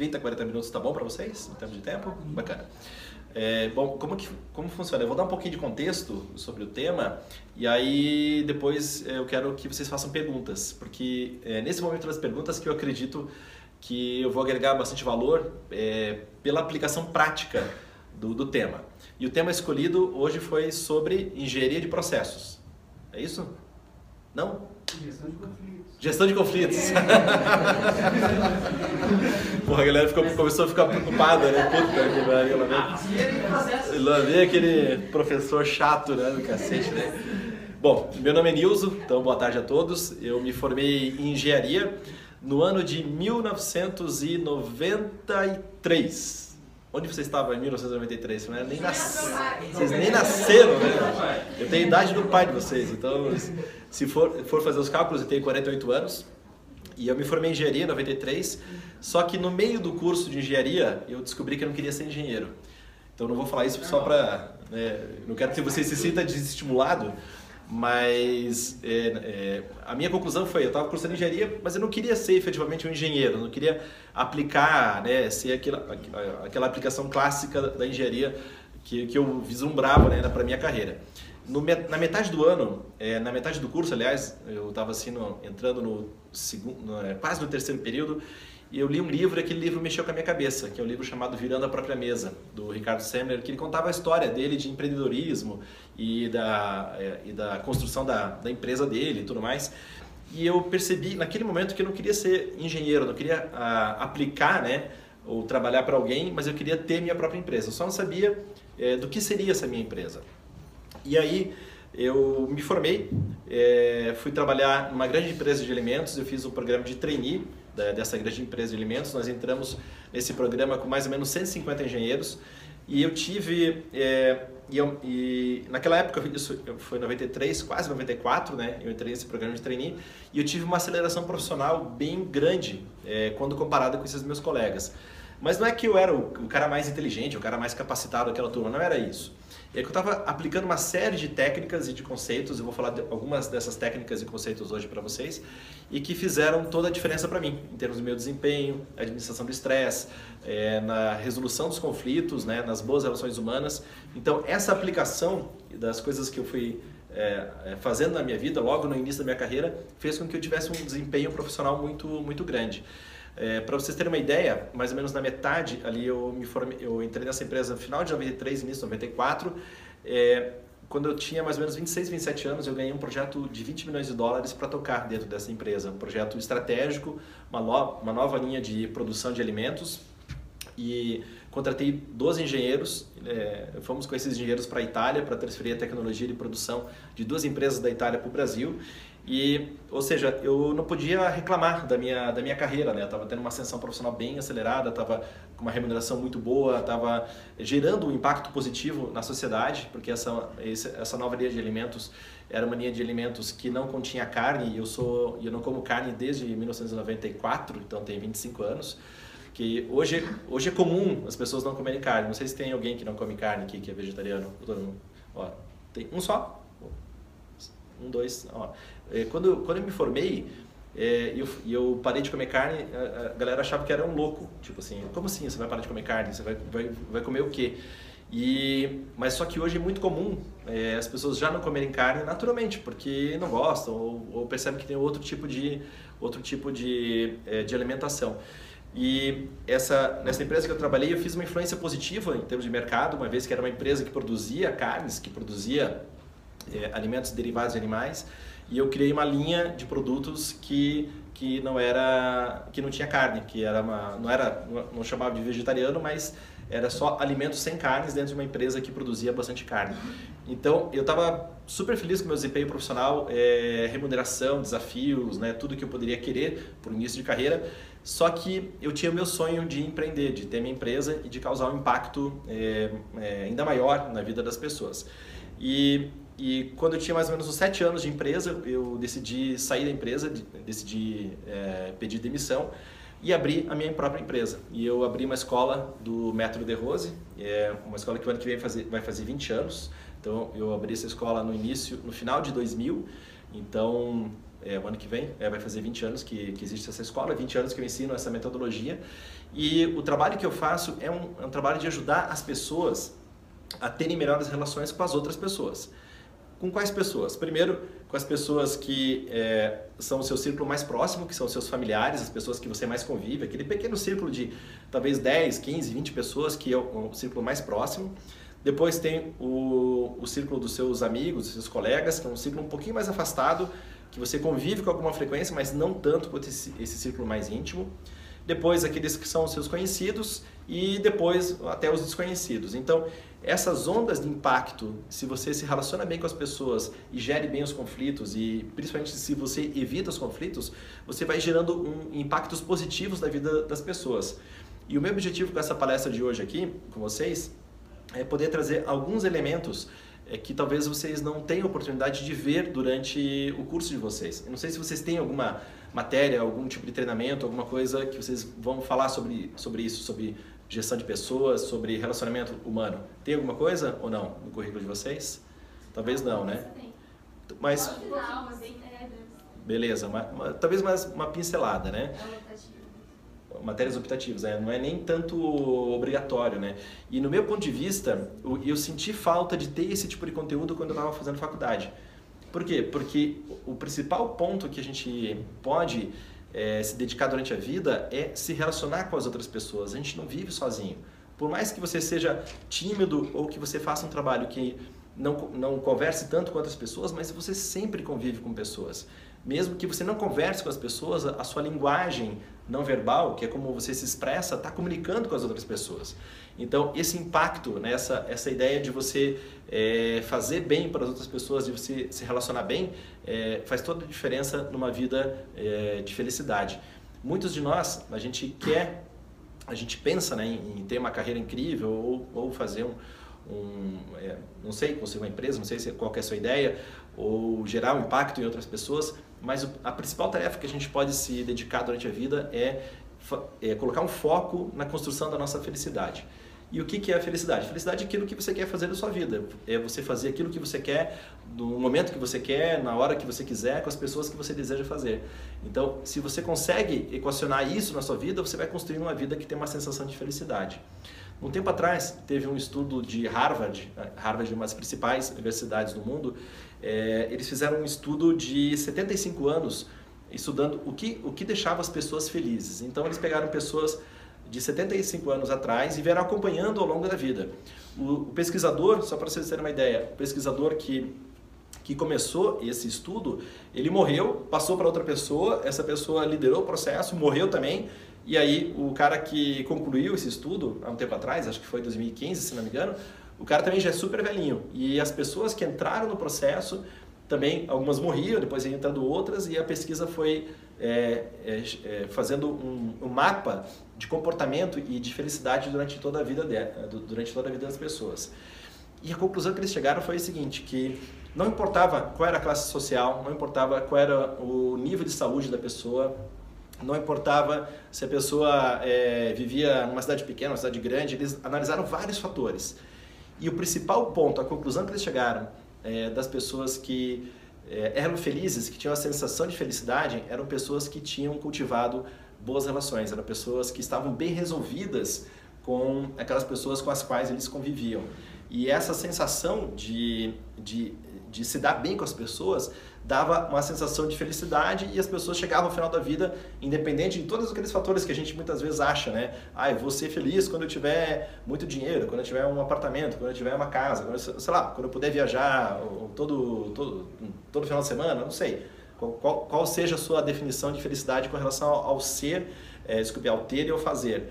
30, 40 minutos tá bom para vocês, em termos de tempo? Bacana. É, bom, como, que, como funciona? Eu vou dar um pouquinho de contexto sobre o tema e aí depois eu quero que vocês façam perguntas, porque é nesse momento das perguntas que eu acredito que eu vou agregar bastante valor é, pela aplicação prática do, do tema. E o tema escolhido hoje foi sobre engenharia de processos. É isso? Não? Gestão de conflitos. Gestão de conflitos. Porra, a galera ficou, começou a ficar preocupada, né? Puta que pariu, lá vem, lá vem aquele professor chato, né? Do cacete, né? Bom, meu nome é Nilson, então boa tarde a todos. Eu me formei em engenharia no ano de 1993. Onde você estava em 1993? Você nem nas... Vocês nem nasceram, né? Eu tenho a idade do pai de vocês, então se for, for fazer os cálculos, eu tenho 48 anos. E eu me formei em engenharia em 93, só que no meio do curso de engenharia eu descobri que eu não queria ser engenheiro. Então não vou falar isso só para. Né, não quero que você se sinta desestimulado, mas é, é, a minha conclusão foi: eu estava cursando engenharia, mas eu não queria ser efetivamente um engenheiro, eu não queria aplicar, né, ser aquela, aquela aplicação clássica da engenharia que, que eu vislumbrava né, para minha carreira. No, na metade do ano, é, na metade do curso, aliás, eu estava assim, entrando no segundo, no, é, quase no terceiro período, e eu li um livro e aquele livro mexeu com a minha cabeça, que é um livro chamado Virando a Própria Mesa, do Ricardo Semler, que ele contava a história dele de empreendedorismo e da, é, e da construção da, da empresa dele e tudo mais. E eu percebi naquele momento que eu não queria ser engenheiro, não queria a, aplicar, né, ou trabalhar para alguém, mas eu queria ter minha própria empresa. Eu só não sabia é, do que seria essa minha empresa. E aí eu me formei, é, fui trabalhar numa grande empresa de alimentos, eu fiz um programa de trainee dessa grande empresa de alimentos, nós entramos nesse programa com mais ou menos 150 engenheiros e eu tive, é, e, eu, e, naquela época, isso foi 93, quase 94, né, eu entrei nesse programa de trainee e eu tive uma aceleração profissional bem grande é, quando comparado com esses meus colegas. Mas não é que eu era o, o cara mais inteligente, o cara mais capacitado daquela turma, não era isso. E é que eu estava aplicando uma série de técnicas e de conceitos, eu vou falar de algumas dessas técnicas e conceitos hoje para vocês, e que fizeram toda a diferença para mim, em termos do meu desempenho, administração do estresse, é, na resolução dos conflitos, né, nas boas relações humanas. Então, essa aplicação das coisas que eu fui é, fazendo na minha vida, logo no início da minha carreira, fez com que eu tivesse um desempenho profissional muito, muito grande. É, para vocês terem uma ideia, mais ou menos na metade ali eu me formei, eu entrei nessa empresa no final de 93, início de 94. É, quando eu tinha mais ou menos 26, 27 anos, eu ganhei um projeto de 20 milhões de dólares para tocar dentro dessa empresa. Um projeto estratégico, uma, lo, uma nova linha de produção de alimentos. E contratei 12 engenheiros, é, fomos com esses engenheiros para a Itália para transferir a tecnologia de produção de duas empresas da Itália para o Brasil. E, ou seja, eu não podia reclamar da minha, da minha carreira, né? Eu estava tendo uma ascensão profissional bem acelerada, estava com uma remuneração muito boa, estava gerando um impacto positivo na sociedade, porque essa, essa nova linha de alimentos era uma linha de alimentos que não continha carne, e eu, sou, eu não como carne desde 1994, então tenho 25 anos que hoje, hoje é comum as pessoas não comerem carne. Não sei se tem alguém que não come carne aqui, que é vegetariano. Ó, tem um só? Um, dois. Ó. É, quando, quando eu me formei é, e eu, eu, parei de comer carne, a, galera achava que era um louco. Tipo assim, como assim você vai parar de comer carne? Você vai, vai, vai comer o quê? E, mas só que hoje é muito comum é, as pessoas já não comerem carne naturalmente, porque não gostam ou, ou percebem que tem outro tipo de, outro tipo de, é, de alimentação. E essa, nessa empresa que eu trabalhei, eu fiz uma influência positiva em termos de mercado, uma vez que era uma empresa que produzia carnes, que produzia é, alimentos derivados de animais, e eu criei uma linha de produtos que que não era que não tinha carne, que era uma não era não chamava de vegetariano, mas era só alimentos sem carnes dentro de uma empresa que produzia bastante carne. Então eu estava super feliz com meu desempenho profissional, é, remuneração, desafios, né, tudo que eu poderia querer por início de carreira. Só que eu tinha o meu sonho de empreender, de ter minha empresa e de causar um impacto é, é, ainda maior na vida das pessoas. E e quando eu tinha mais ou menos uns sete anos de empresa, eu decidi sair da empresa, decidi é, pedir demissão e abrir a minha própria empresa. E eu abri uma escola do Método de Rose, é uma escola que o ano que vem fazer, vai fazer 20 anos. Então eu abri essa escola no início, no final de 2000 Então, é, o ano que vem é, vai fazer 20 anos que, que existe essa escola, 20 anos que eu ensino essa metodologia. E o trabalho que eu faço é um, é um trabalho de ajudar as pessoas a terem melhores relações com as outras pessoas. Com quais pessoas? Primeiro, com as pessoas que é, são o seu círculo mais próximo, que são os seus familiares, as pessoas que você mais convive, aquele pequeno círculo de talvez 10, 15, 20 pessoas que é o, o círculo mais próximo. Depois tem o, o círculo dos seus amigos, dos seus colegas, que é um círculo um pouquinho mais afastado, que você convive com alguma frequência, mas não tanto quanto esse, esse círculo mais íntimo depois aqueles que são seus conhecidos e depois até os desconhecidos. Então, essas ondas de impacto, se você se relaciona bem com as pessoas e gere bem os conflitos e principalmente se você evita os conflitos, você vai gerando um, impactos positivos na vida das pessoas. E o meu objetivo com essa palestra de hoje aqui com vocês é poder trazer alguns elementos é, que talvez vocês não tenham oportunidade de ver durante o curso de vocês. Eu não sei se vocês têm alguma matéria, algum tipo de treinamento, alguma coisa que vocês vão falar sobre, sobre isso, sobre gestão de pessoas, sobre relacionamento humano. Tem alguma coisa ou não no currículo de vocês? Talvez não, né? Mas beleza, uma, uma, talvez mais uma pincelada, né? Matérias optativas, né? não é nem tanto obrigatório, né? E no meu ponto de vista, eu, eu senti falta de ter esse tipo de conteúdo quando eu estava fazendo faculdade por quê? Porque o principal ponto que a gente pode é, se dedicar durante a vida é se relacionar com as outras pessoas. A gente não vive sozinho. Por mais que você seja tímido ou que você faça um trabalho que não, não converse tanto com outras pessoas, mas você sempre convive com pessoas. Mesmo que você não converse com as pessoas, a sua linguagem não verbal, que é como você se expressa, está comunicando com as outras pessoas. Então, esse impacto, né, essa, essa ideia de você é, fazer bem para as outras pessoas, de você se relacionar bem, é, faz toda a diferença numa vida é, de felicidade. Muitos de nós, a gente quer, a gente pensa né, em, em ter uma carreira incrível ou, ou fazer um, um é, não sei, construir uma empresa, não sei se, qual é a sua ideia, ou gerar um impacto em outras pessoas, mas a principal tarefa que a gente pode se dedicar durante a vida é, é colocar um foco na construção da nossa felicidade. E o que, é a felicidade? Felicidade é aquilo que você quer fazer na sua vida. É você fazer aquilo que você quer, no momento que você quer, na hora que você quiser, com as pessoas que você deseja fazer. Então, se você consegue equacionar isso na sua vida, você vai construir uma vida que tem uma sensação de felicidade. Um tempo atrás, teve um estudo de Harvard, Harvard é uma das principais universidades do mundo, é, eles fizeram um estudo de 75 anos estudando o que, o que deixava as pessoas felizes. Então, eles pegaram pessoas de 75 anos atrás e vieram acompanhando ao longo da vida. O, o pesquisador, só para vocês terem uma ideia, o pesquisador que, que começou esse estudo, ele morreu, passou para outra pessoa, essa pessoa liderou o processo, morreu também, e aí o cara que concluiu esse estudo, há um tempo atrás, acho que foi 2015, se não me engano, o cara também já é super velhinho. E as pessoas que entraram no processo também, algumas morriam, depois iam entrando outras, e a pesquisa foi é, é, é, fazendo um, um, mapa de comportamento e de felicidade durante toda a vida de, durante toda a vida das pessoas. E a conclusão que eles chegaram foi o seguinte, que não importava qual era a classe social, não importava qual era o nível de saúde da pessoa, não importava se a pessoa é, vivia numa cidade pequena, uma cidade grande, eles analisaram vários fatores. E o principal ponto, a conclusão que eles chegaram é, das pessoas que é, eram felizes, que tinham a sensação de felicidade, eram pessoas que tinham cultivado boas relações, eram pessoas que estavam bem resolvidas com aquelas pessoas com as quais eles conviviam. E essa sensação de, de, de se dar bem com as pessoas dava uma sensação de felicidade e as pessoas chegavam ao final da vida, independente de todos aqueles fatores que a gente muitas vezes acha, né? Ah, eu vou ser feliz quando eu tiver muito dinheiro, quando eu tiver um apartamento, quando eu tiver uma casa, quando eu, sei lá, quando eu puder viajar todo, todo, todo final de semana, não sei. Qual, qual, seja a sua definição de felicidade com relação ao, ao ser, é, desculpe, ao ter e ao fazer.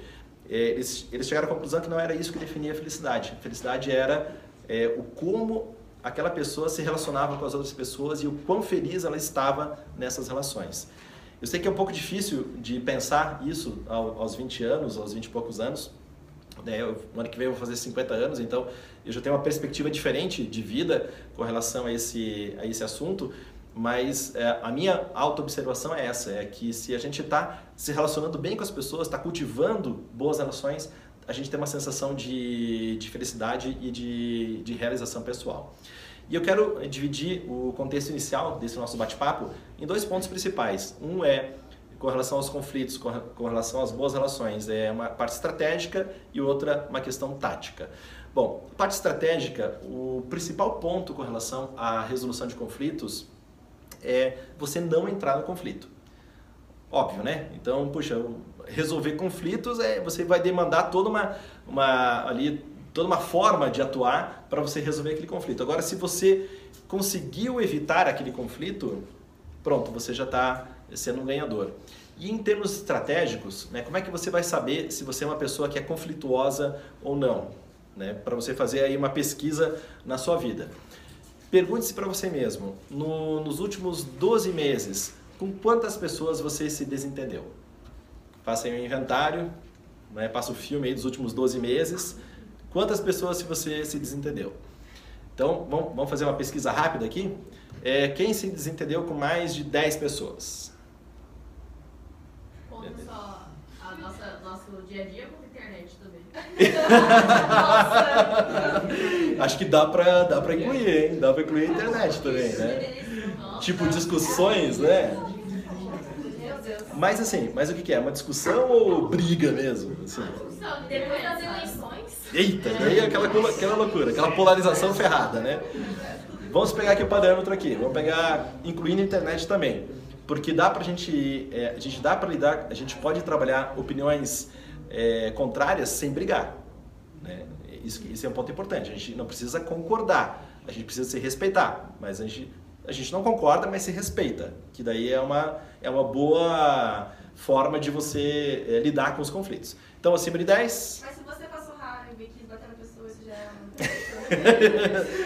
É, eles, eles chegaram à conclusão que não era isso que definia a felicidade. A felicidade era é, o como aquela pessoa se relacionava com as outras pessoas e o quão feliz ela estava nessas relações. Eu sei que é um pouco difícil de pensar isso aos 20 anos, aos 20 e poucos anos. Né? Eu, no ano que vem eu vou fazer 50 anos, então eu já tenho uma perspectiva diferente de vida com relação a esse, a esse assunto. Mas é, a minha auto-observação é essa, é que se a gente está se relacionando bem com as pessoas, está cultivando boas relações, a gente tem uma sensação de, de felicidade e de, de realização pessoal. E eu quero dividir o contexto inicial desse nosso bate-papo em dois pontos principais. Um é com relação aos conflitos, com relação às boas relações, é uma parte estratégica e outra uma questão tática. Bom, parte estratégica, o principal ponto com relação à resolução de conflitos é você não entrar no conflito. Óbvio, né? Então, puxa, resolver conflitos é você vai demandar toda uma, uma ali toda uma forma de atuar para você resolver aquele conflito. Agora, se você conseguiu evitar aquele conflito, pronto, você já está sendo um ganhador. E em termos estratégicos, né, como é que você vai saber se você é uma pessoa que é conflituosa ou não? Né, para você fazer aí uma pesquisa na sua vida. Pergunte-se para você mesmo, no, nos últimos 12 meses, com quantas pessoas você se desentendeu? Faça aí um inventário, né, passa o filme aí dos últimos 12 meses, quantas pessoas se você se desentendeu? Então, vamos, fazer uma pesquisa rápida aqui? É, quem se desentendeu com mais de 10 pessoas? Ponto só a nossa, nosso dia a dia com a internet também. Acho que dá pra, dá pra incluir, hein? Dá pra incluir a internet também, né? Tipo discussões, né? Mas assim, mas o que, que é? Uma discussão ou briga mesmo? Assim? Depois das eleições. Eita, daí é aquela, aquela loucura, aquela polarização ferrada, né? Vamos pegar aqui o parâmetro aqui, vamos pegar, incluindo a internet também. Porque dá pra gente, é, a gente dá para lidar, a gente pode trabalhar opiniões é, contrárias sem brigar. Né? Isso, isso é um ponto importante, a gente não precisa concordar, a gente precisa se respeitar, mas a gente, a gente não concorda, mas se respeita, que daí é uma, é uma boa forma de você é, lidar com os conflitos. Então, acima de 10... Mas se você passou raiva e quis bater na pessoa, isso já é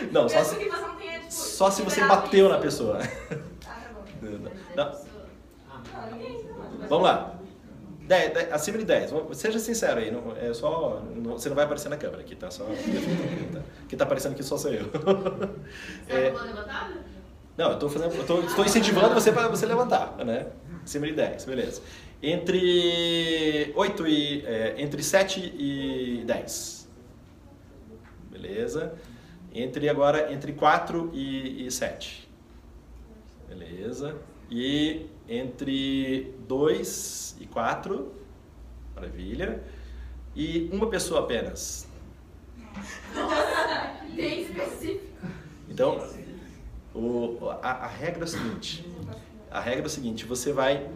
um... não, só se... Só se você bateu na pessoa. Não. Vamos lá. 10, 10, acima de 10. Seja sincero aí. Não, é só, não, você não vai aparecer na câmera aqui, tá? Só, que tá aparecendo aqui só sou eu. É, tá não, eu tô, fazendo, eu tô, estou incentivando você para você levantar, né? Acima de 10, beleza. Entre 8 e. É, entre 7 e 10. Beleza. Entre agora, entre 4 e, e 7. Beleza. E entre 2 e 4. Maravilha. E uma pessoa apenas. Nossa, bem específico. Então, o, a, a regra é o seguinte. A regra é o seguinte, você vai...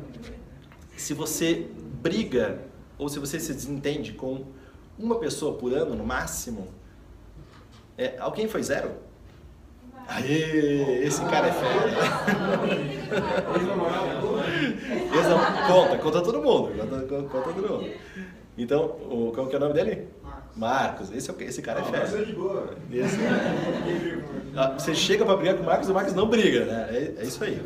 Se você briga ou se você se desentende com uma pessoa por ano no máximo, é, alguém foi zero? Aê, esse cara é fera. conta, conta todo mundo. Conta, conta todo mundo. Então, o, qual que é o nome dele? Marcos. Esse, é esse cara é fera. Esse, ah, você chega para brigar com o Marcos, o Marcos não briga, né? É, é isso aí.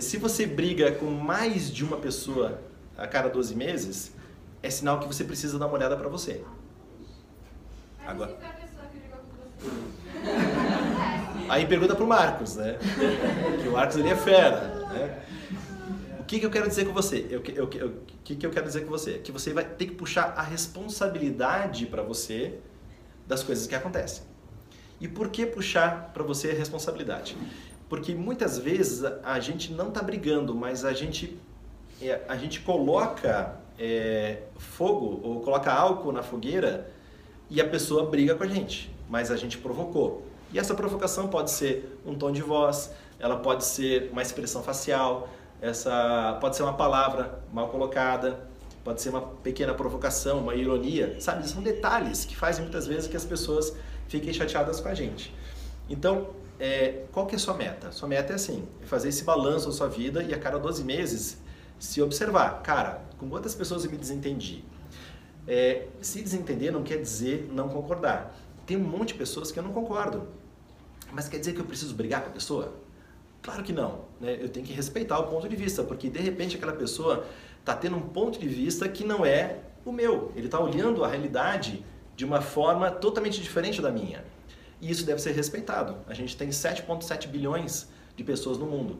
Se você briga com mais de uma pessoa a cada 12 meses, é sinal que você precisa dar uma olhada para você. Agora. Aí pergunta pro Marcos, né? Que o Marcos ele é fera, né? Que, que eu quero dizer com você? O que, eu, que, que eu quero dizer com você? Que você vai ter que puxar a responsabilidade para você das coisas que acontecem. E por que puxar para você a responsabilidade? Porque muitas vezes a gente não está brigando, mas a gente, é, a gente coloca é, fogo ou coloca álcool na fogueira e a pessoa briga com a gente, mas a gente provocou. E essa provocação pode ser um tom de voz, ela pode ser uma expressão facial, essa pode ser uma palavra mal colocada, pode ser uma pequena provocação, uma ironia, sabe? São detalhes que fazem muitas vezes que as pessoas fiquem chateadas com a gente. Então, é, qual que é a sua meta? Sua meta é assim, é fazer esse balanço da sua vida e a cada 12 meses se observar, cara, com quantas pessoas eu me desentendi? É, se desentender não quer dizer não concordar. Tem um monte de pessoas que eu não concordo. Mas quer dizer que eu preciso brigar com a pessoa? Claro que não. Né? Eu tenho que respeitar o ponto de vista, porque de repente aquela pessoa está tendo um ponto de vista que não é o meu. Ele está olhando a realidade de uma forma totalmente diferente da minha. E isso deve ser respeitado. A gente tem 7,7 bilhões de pessoas no mundo.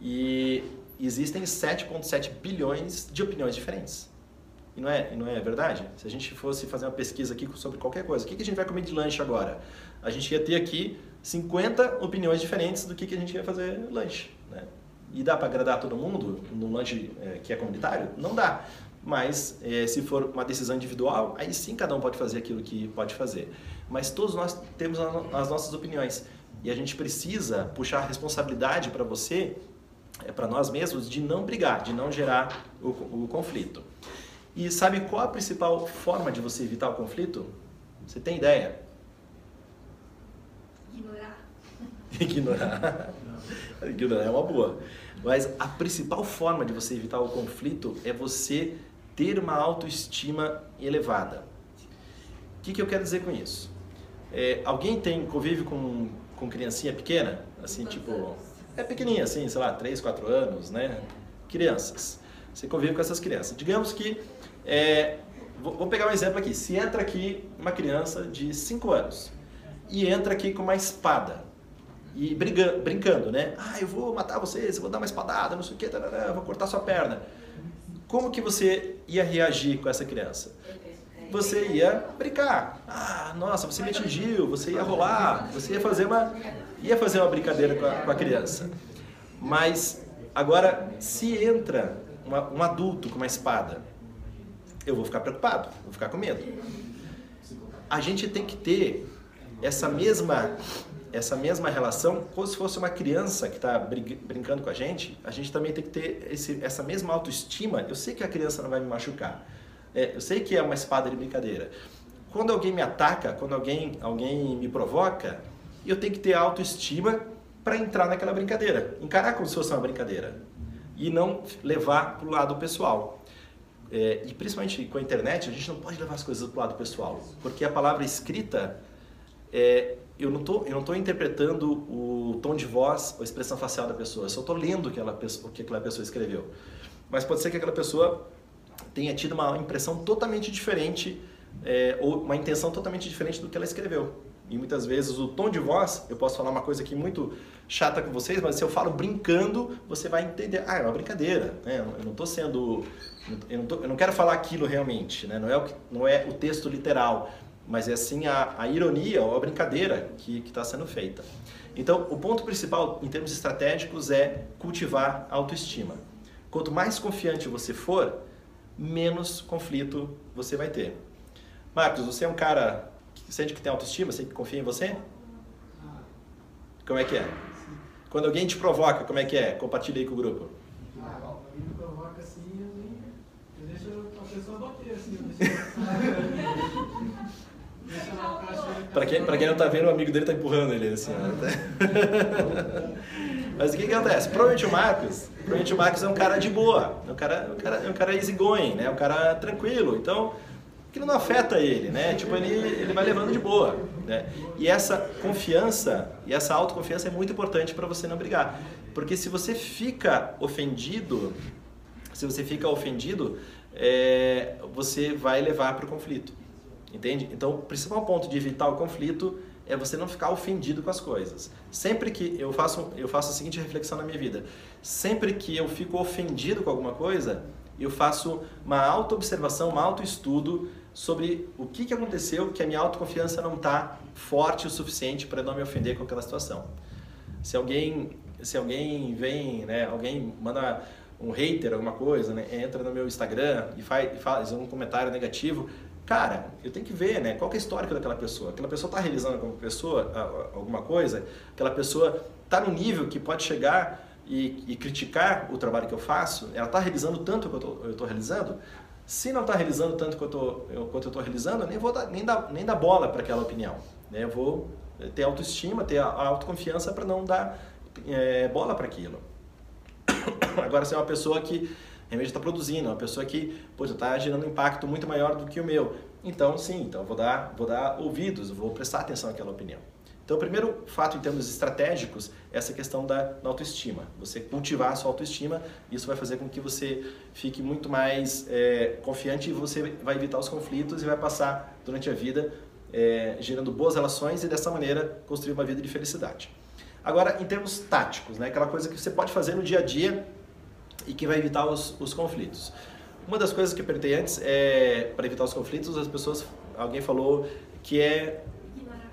E existem 7,7 bilhões de opiniões diferentes. E não é, não é verdade? Se a gente fosse fazer uma pesquisa aqui sobre qualquer coisa, o que a gente vai comer de lanche agora? A gente ia ter aqui 50 opiniões diferentes do que, que a gente ia fazer lanche. Né? E dá para agradar todo mundo no lanche é, que é comunitário? Não dá. Mas é, se for uma decisão individual, aí sim cada um pode fazer aquilo que pode fazer. Mas todos nós temos as nossas opiniões. E a gente precisa puxar a responsabilidade para você, é, para nós mesmos, de não brigar, de não gerar o, o conflito. E sabe qual a principal forma de você evitar o conflito? Você tem ideia? Ignorar. Ignorar. Ignorar é uma boa. Mas a principal forma de você evitar o conflito é você ter uma autoestima elevada. O que, que eu quero dizer com isso? É, alguém tem convive com, com criancinha pequena? Assim, tipo. É pequenininha, assim, sei lá, 3, 4 anos, né? Crianças. Você convive com essas crianças. Digamos que. É, vou, vou pegar um exemplo aqui. Se entra aqui uma criança de 5 anos e entra aqui com uma espada e brincando, né? Ah, eu vou matar vocês, eu vou dar uma espadada, não sei o que, tarará, vou cortar sua perna. Como que você ia reagir com essa criança? Você ia brincar. Ah, nossa, você me atingiu, você ia rolar, você ia fazer uma, ia fazer uma brincadeira com a, com a criança. Mas agora, se entra uma, um adulto com uma espada, eu vou ficar preocupado, vou ficar com medo. A gente tem que ter essa mesma essa mesma relação, como se fosse uma criança que está brincando com a gente, a gente também tem que ter esse, essa mesma autoestima. Eu sei que a criança não vai me machucar, é, eu sei que é uma espada de brincadeira. Quando alguém me ataca, quando alguém, alguém me provoca, eu tenho que ter autoestima para entrar naquela brincadeira, encarar como se fosse uma brincadeira e não levar para o lado pessoal. É, e principalmente com a internet, a gente não pode levar as coisas para o lado pessoal, porque a palavra escrita é, eu não tô, eu não tô interpretando o tom de voz a expressão facial da pessoa, eu só estou lendo o que, ela, o que aquela pessoa escreveu. Mas pode ser que aquela pessoa tenha tido uma impressão totalmente diferente é, ou uma intenção totalmente diferente do que ela escreveu. E muitas vezes o tom de voz, eu posso falar uma coisa aqui muito chata com vocês, mas se eu falo brincando, você vai entender. Ah, é uma brincadeira, né? Eu não estou sendo, eu não, tô, eu não quero falar aquilo realmente, né? Não é o, não é o texto literal mas é assim a, a ironia ou a brincadeira que está sendo feita. Então, o ponto principal em termos estratégicos é cultivar a autoestima. Quanto mais confiante você for, menos conflito você vai ter. Marcos, você é um cara que sente que tem autoestima, sente que confia em você? Como é que é? Quando alguém te provoca, como é que é? Compartilha aí com o grupo. Ah, alguém me provoca assim, eu, deixo a pessoa bater assim, eu deixo... Pra quem, pra quem não tá vendo, o amigo dele tá empurrando ele assim. Né? Mas o que, que acontece? Provavelmente o Marcos, provavelmente o Marcos é um cara de boa, é um cara, um cara, é um cara easygoing, né? um cara tranquilo. Então, aquilo não afeta ele, né? Tipo, ele, ele vai levando de boa. Né? E essa confiança e essa autoconfiança é muito importante para você não brigar. Porque se você fica ofendido, se você fica ofendido, é, você vai levar para o conflito. Entende? Então, o principal ponto de evitar o conflito é você não ficar ofendido com as coisas. Sempre que eu faço, eu faço a seguinte reflexão na minha vida: sempre que eu fico ofendido com alguma coisa, eu faço uma auto-observação, um auto-estudo sobre o que, que aconteceu que a minha autoconfiança não está forte o suficiente para não me ofender com aquela situação. Se alguém, se alguém vem, né, alguém manda um hater, alguma coisa, né, entra no meu Instagram e faz, faz um comentário negativo, Cara, eu tenho que ver, né? Qual é o histórico daquela pessoa? Aquela pessoa está realizando alguma pessoa, alguma coisa? Aquela pessoa está no nível que pode chegar e, e, criticar o trabalho que eu faço? Ela está realizando tanto quanto eu estou realizando? Se não está realizando tanto quanto eu estou realizando, eu nem vou dar, nem dar, nem dar bola para aquela opinião. Né? Eu vou ter autoestima, ter a, a autoconfiança para não dar é, bola para aquilo. Agora, se é uma pessoa que realmente está produzindo, uma pessoa que está gerando um impacto muito maior do que o meu. Então, sim, então vou dar, vou dar ouvidos, vou prestar atenção àquela opinião. Então, o primeiro fato em termos estratégicos é essa questão da, da autoestima. Você cultivar a sua autoestima, isso vai fazer com que você fique muito mais é, confiante e você vai evitar os conflitos e vai passar durante a vida é, gerando boas relações e dessa maneira construir uma vida de felicidade. Agora, em termos táticos, né, aquela coisa que você pode fazer no dia a dia e que vai evitar os, os conflitos. Uma das coisas que eu perguntei antes é para evitar os conflitos, as pessoas, alguém falou que é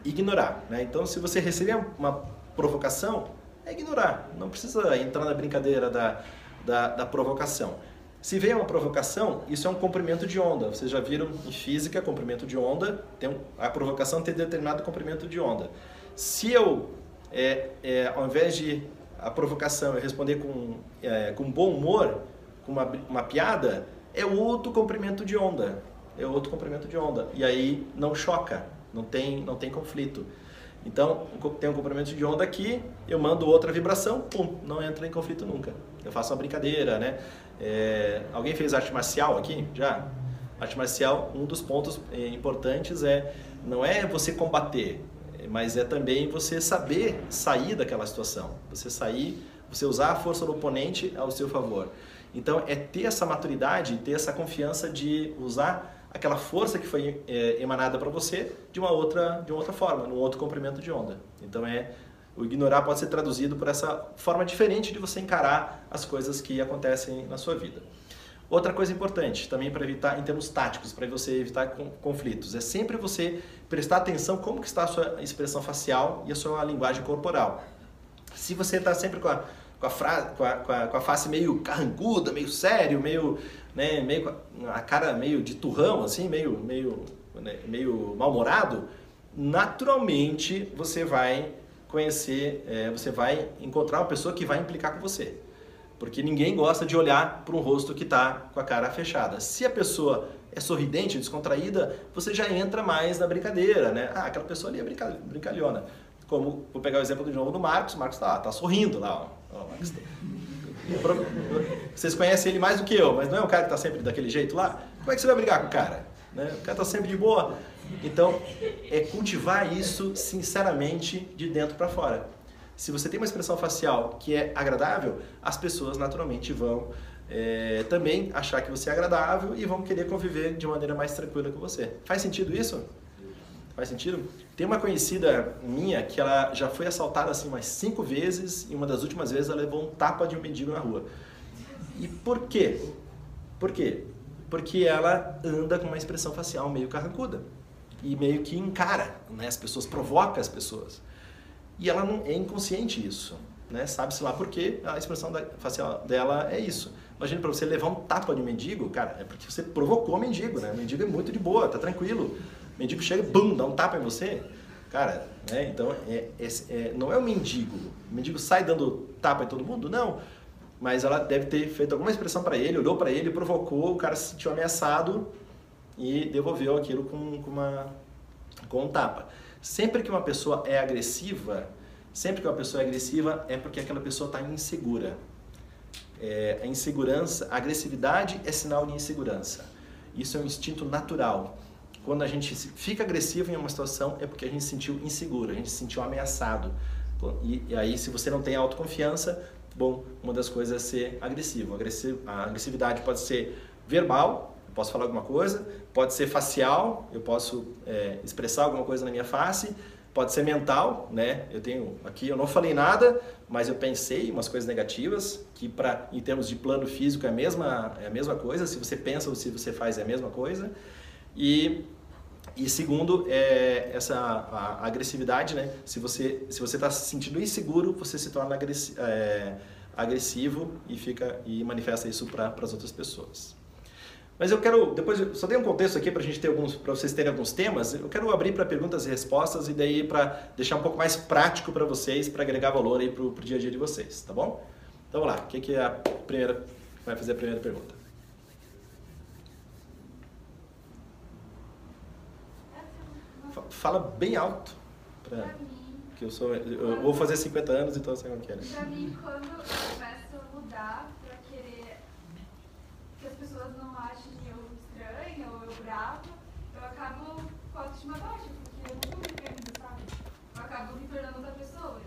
ignorar. Né? Então, se você receber uma provocação, é ignorar. Não precisa entrar na brincadeira da, da, da provocação. Se vem uma provocação, isso é um comprimento de onda. Vocês já viram em física, comprimento de onda, tem um, a provocação tem determinado comprimento de onda. Se eu, é, é, ao invés de a provocação eu responder com, é, com bom humor, com uma, uma piada, é outro comprimento de onda. É outro comprimento de onda. E aí não choca, não tem, não tem conflito. Então, tem um comprimento de onda aqui, eu mando outra vibração, pum, não entra em conflito nunca. Eu faço uma brincadeira, né? É, alguém fez arte marcial aqui? Já? Arte marcial, um dos pontos é, importantes é não é você combater, mas é também você saber sair daquela situação. Você sair, você usar a força do oponente ao seu favor. Então, é ter essa maturidade, ter essa confiança de usar aquela força que foi é, emanada para você de uma outra de uma outra forma, num outro comprimento de onda. Então é o ignorar pode ser traduzido por essa forma diferente de você encarar as coisas que acontecem na sua vida. Outra coisa importante, também para evitar, em termos táticos, para você evitar conflitos, é sempre você prestar atenção como que está a sua expressão facial e a sua linguagem corporal. Se você está sempre com a, com a, com, a, com, a, com a face meio carrancuda, meio sério, meio né, meio a cara meio de turrão, assim, meio, meio, né, meio mal-humorado, naturalmente você vai conhecer, é, você vai encontrar uma pessoa que vai implicar com você. Porque ninguém gosta de olhar para um rosto que está com a cara fechada. Se a pessoa é sorridente, descontraída, você já entra mais na brincadeira, né? Ah, aquela pessoa ali é brincalhona. Como, vou pegar o exemplo de novo do Marcos, o Marcos está tá sorrindo lá, ó. tá vocês conhecem ele mais do que eu, mas não é um cara que está sempre daquele jeito lá? Como é que você vai brigar com o cara? Né? O cara está sempre de boa. Então, é cultivar isso sinceramente de dentro para fora. Se você tem uma expressão facial que é agradável, as pessoas naturalmente vão é, também achar que você é agradável e vão querer conviver de maneira mais tranquila com você. Faz sentido isso? Faz sentido? Tem uma conhecida minha que ela já foi assaltada assim umas cinco vezes e uma das últimas vezes ela levou um tapa de um mendigo na rua. E por quê? Por quê? Porque ela anda com uma expressão facial meio carrancuda e meio que encara, né? As pessoas provoca as pessoas. E ela não é inconsciente isso, né? Sabe-se lá por quê? A expressão facial dela é isso. Imagina para você levar um tapa de mendigo, cara, é porque você provocou o mendigo, né? O mendigo é muito de boa, tá tranquilo mendigo chega bum, dá um tapa em você. Cara, né? Então, é, é, é, não é o mendigo. O mendigo sai dando tapa em todo mundo? Não. Mas ela deve ter feito alguma expressão para ele, olhou para ele, provocou, o cara se sentiu ameaçado e devolveu aquilo com, com, uma, com um tapa. Sempre que uma pessoa é agressiva, sempre que uma pessoa é agressiva é porque aquela pessoa está insegura. É, a insegurança, a agressividade é sinal de insegurança. Isso é um instinto natural. Quando a gente fica agressivo em uma situação é porque a gente se sentiu inseguro, a gente se sentiu ameaçado. E, e aí, se você não tem autoconfiança, bom, uma das coisas é ser agressivo. A agressividade pode ser verbal, eu posso falar alguma coisa, pode ser facial, eu posso é, expressar alguma coisa na minha face, pode ser mental, né? Eu tenho aqui, eu não falei nada, mas eu pensei umas coisas negativas, que para em termos de plano físico é a mesma é a mesma coisa, se você pensa ou se você faz é a mesma coisa. E, e segundo, é essa a, agressividade, né? Se você se você está se sentindo inseguro, você se torna agressivo, é, agressivo e fica e manifesta isso para as outras pessoas. Mas eu quero, depois, eu só dei um contexto aqui para a gente ter alguns, para vocês terem alguns temas. Eu quero abrir para perguntas e respostas e daí para deixar um pouco mais prático para vocês, para agregar valor aí para o dia a dia de vocês, tá bom? Então vamos lá, o que, que é a primeira, vai fazer a primeira pergunta? fala bem alto. Pra, pra mim, que eu sou. Eu vou fazer 50 anos, então eu sei como que é. Né? Pra mim, quando eu começo a mudar que as pessoas não achem eu estranha ou eu brava, eu acabo com a autoestima baixa, porque eu não tô vivendo, sabe? Eu acabo me tornando outra pessoa.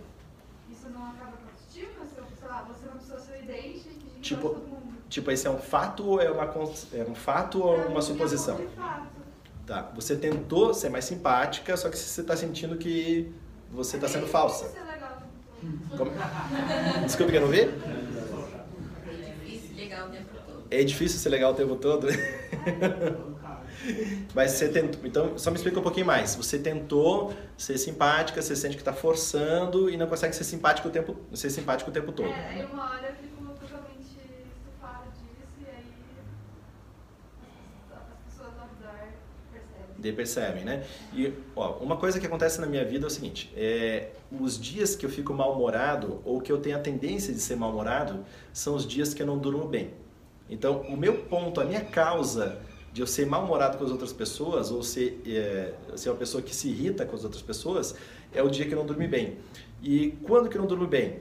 Isso não acaba com a autoestima? Se eu, sei lá, você é uma pessoa sorridente, que a gente tipo, todo mundo. Tipo, esse é um fato ou é, uma, é um fato ou uma suposição? É um fato. Tá. Você tentou ser mais simpática, só que você está sentindo que você está sendo falsa. Como? Desculpa que eu não vi? É difícil ser legal o tempo todo. Mas você tentou. Então, só me explica um pouquinho mais. Você tentou ser simpática, você sente que está forçando e não consegue ser simpático o tempo, ser simpático o tempo todo. É, aí uma hora eu fico totalmente estufada disso e aí as, as pessoas ao redor percebem. Daí percebem, né? E ó, uma coisa que acontece na minha vida é o seguinte: é, os dias que eu fico mal-humorado ou que eu tenho a tendência de ser mal-humorado são os dias que eu não durmo bem. Então, o meu ponto, a minha causa de eu ser mal-humorado com as outras pessoas ou ser, é, ser uma pessoa que se irrita com as outras pessoas é o dia que eu não dormi bem. E quando que eu não durmo bem?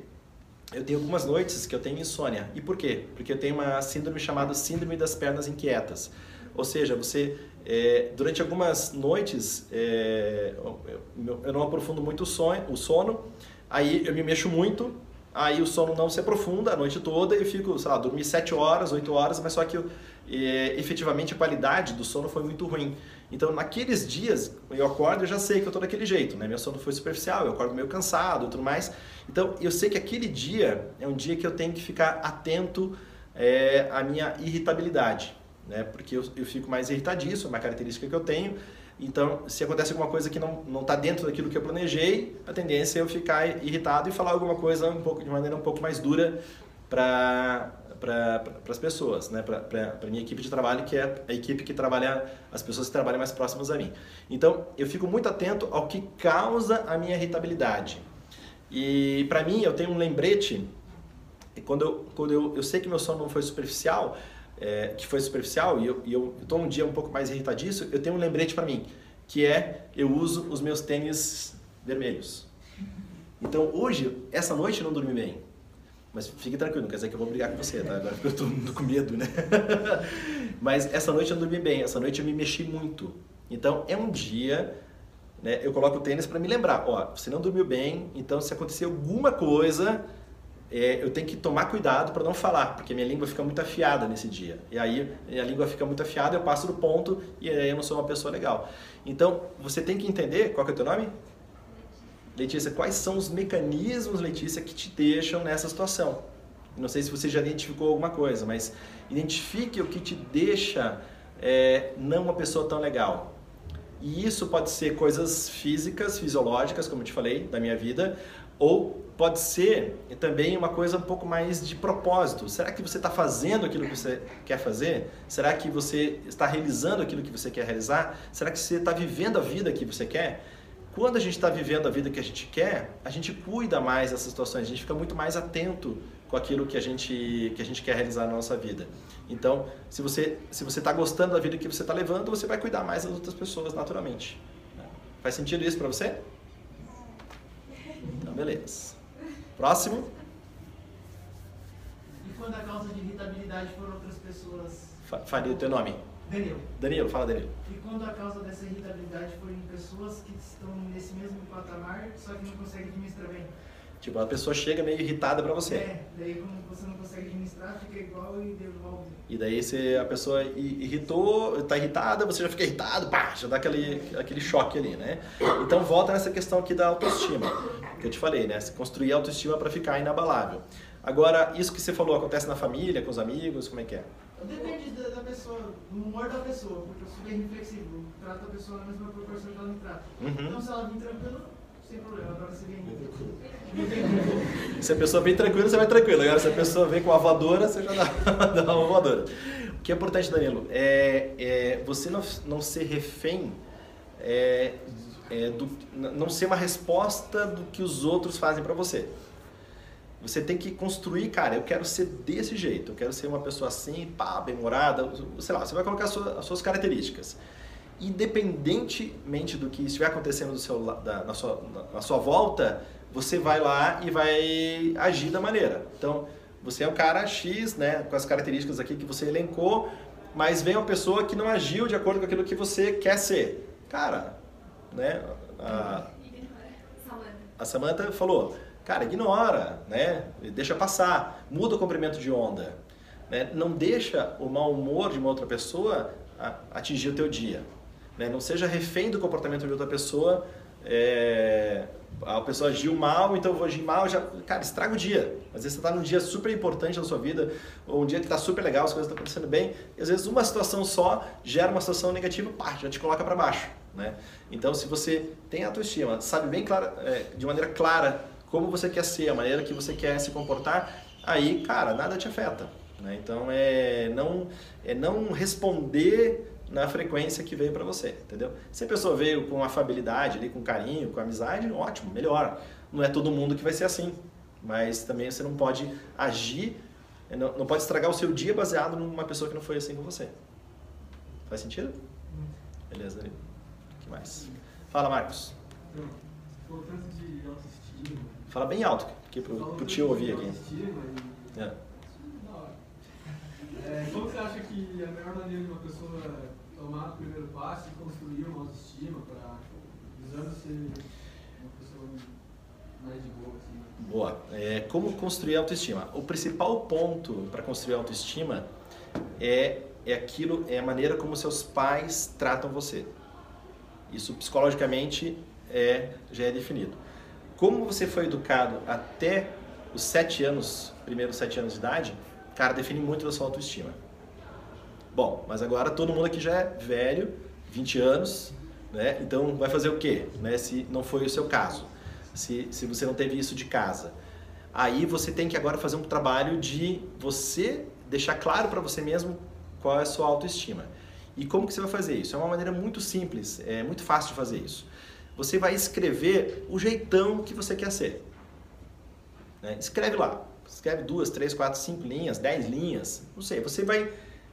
Eu tenho algumas noites que eu tenho insônia. E por quê? Porque eu tenho uma síndrome chamada síndrome das pernas inquietas. Ou seja, você é, durante algumas noites é, eu, não aprofundo muito o sono, aí eu me mexo muito, aí o sono não se aprofunda a noite toda e eu fico, sei lá, dormi 7 horas, 8 horas, mas só que é, efetivamente a qualidade do sono foi muito ruim. Então, naqueles dias, eu acordo e já sei que eu tô daquele jeito, né? Meu sono foi superficial, eu acordo meio cansado tudo mais. Então, eu sei que aquele dia é um dia que eu tenho que ficar atento é, à minha irritabilidade, né? Porque eu, eu fico mais irritadiço, é uma característica que eu tenho. Então, se acontece alguma coisa que não não está dentro daquilo que eu planejei, a tendência é eu ficar irritado e falar alguma coisa um pouco de maneira um pouco mais dura para para as pessoas, né? para a minha equipe de trabalho, que é a equipe que trabalha, as pessoas que trabalham mais próximas a mim. Então, eu fico muito atento ao que causa a minha irritabilidade. E para mim, eu tenho um lembrete, quando, eu, quando eu, eu sei que meu sono não foi superficial, é, que foi superficial, e eu, e eu estou um dia um pouco mais irritadiço, eu tenho um lembrete para mim, que é eu uso os meus tênis vermelhos. Então, hoje, essa noite eu não dormi bem. Mas fique tranquilo, não quer dizer que eu vou brigar com você, tá? Agora eu tô com medo, né? Mas essa noite eu não dormi bem, essa noite eu me mexi muito. Então é um dia, né? Eu coloco o tênis para me lembrar, ó, você não dormiu bem, então se acontecer alguma coisa, é, eu tenho que tomar cuidado para não falar, porque minha língua fica muito afiada nesse dia. E aí a língua fica muito afiada, eu passo do ponto e aí eu não sou uma pessoa legal. Então você tem que entender, qual que é o teu nome? Letícia, quais são os mecanismos, Letícia, que te deixam nessa situação? Não sei se você já identificou alguma coisa, mas identifique o que te deixa é, não uma pessoa tão legal. E isso pode ser coisas físicas, fisiológicas, como eu te falei, da minha vida, ou pode ser também uma coisa um pouco mais de propósito. Será que você está fazendo aquilo que você quer fazer? Será que você está realizando aquilo que você quer realizar? Será que você está vivendo a vida que você quer? Quando a gente está vivendo a vida que a gente quer, a gente cuida mais dessas situações, a gente fica muito mais atento com aquilo que a gente, que a gente quer realizar na nossa vida. Então, se você se você está gostando da vida que você está levando, você vai cuidar mais das outras pessoas naturalmente. Faz sentido isso para você? Então, beleza. Próximo. E quando a causa de irritabilidade for outras pessoas? Faria o teu nome. Danilo. Danilo, fala Danilo. E quando a causa dessa irritabilidade for em pessoas que estão nesse mesmo patamar, só que não conseguem administrar bem? Tipo, a pessoa chega meio irritada pra você. É, daí você não consegue administrar, fica igual e devolve. E daí você, a pessoa irritou, tá irritada, você já fica irritado, pá, já dá aquele, aquele choque ali, né? Então volta nessa questão aqui da autoestima, que eu te falei, né? Se construir autoestima para ficar inabalável. Agora, isso que você falou acontece na família, com os amigos, como é que é? Depende da, da pessoa, do humor da pessoa, porque eu sou bem reflexivo, trato a pessoa na mesma proporção que ela me trata. Uhum. Então, se ela vir tranquila, problema. Se a pessoa vem tranquila, você vai tranquilo. Agora, se a pessoa vem com a voadora, você já dá, dá uma voadora. O que é importante, Danilo, é, é você não, não ser refém, é, é do, não ser uma resposta do que os outros fazem para você. Você tem que construir, cara, eu quero ser desse jeito, eu quero ser uma pessoa assim, pá, bem-humorada, sei lá, você vai colocar as suas, as suas características. Independentemente do que estiver acontecendo do seu, da, na, sua, na sua volta, você vai lá e vai agir da maneira. Então, você é o cara X, né, com as características aqui que você elencou, mas vem uma pessoa que não agiu de acordo com aquilo que você quer ser. Cara, né, a, a Samantha falou, Cara, ignora, né? Deixa passar, muda o comprimento de onda. Né? Não deixa o mau humor de uma outra pessoa atingir o teu dia. Né? Não seja refém do comportamento de outra pessoa é, a pessoa agiu mal, então eu vou agir mal, já, cara, estraga o dia. Às vezes você está num dia super importante na sua vida, ou um dia que está super legal, as coisas estão acontecendo bem, e às vezes uma situação só gera uma situação negativa, pá, já te coloca para baixo, né? Então, se você tem autoestima, sabe bem clara, é, de maneira clara como você quer ser, a maneira que você quer se comportar, aí, cara, nada te afeta. Né? Então, é não, é não responder na frequência que veio para você, entendeu? Se a pessoa veio com afabilidade, ali, com carinho, com amizade, ótimo, melhor. Não é todo mundo que vai ser assim, mas também você não pode agir, não, não pode estragar o seu dia baseado numa pessoa que não foi assim com você. Faz sentido? Beleza, ali. O que mais? Fala, Marcos. De autoestima. Fala bem alto, que pro, pro tio ouvir aqui. É. Hora. É, como você acha que a melhor maneira de uma pessoa tomar o primeiro passo e construir uma autoestima para visando ser uma pessoa mais de boa, assim? né? Boa. É, como construir autoestima? O principal ponto para construir autoestima é, é aquilo, é a maneira como seus pais tratam você. Isso psicologicamente é, já é definido. Como você foi educado até os sete anos, primeiros sete anos de idade, cara, define muito da sua autoestima. Bom, mas agora todo mundo aqui já é velho, 20 anos, né? Então vai fazer o quê? Né? Se não foi o seu caso, se, se você não teve isso de casa. Aí você tem que agora fazer um trabalho de você deixar claro para você mesmo qual é a sua autoestima. E como que você vai fazer isso? É uma maneira muito simples, é muito fácil de fazer isso. Você vai escrever o jeitão que você quer ser. né? Escreve lá. Escreve duas, três, quatro, cinco linhas, dez linhas. Não sei. Você vai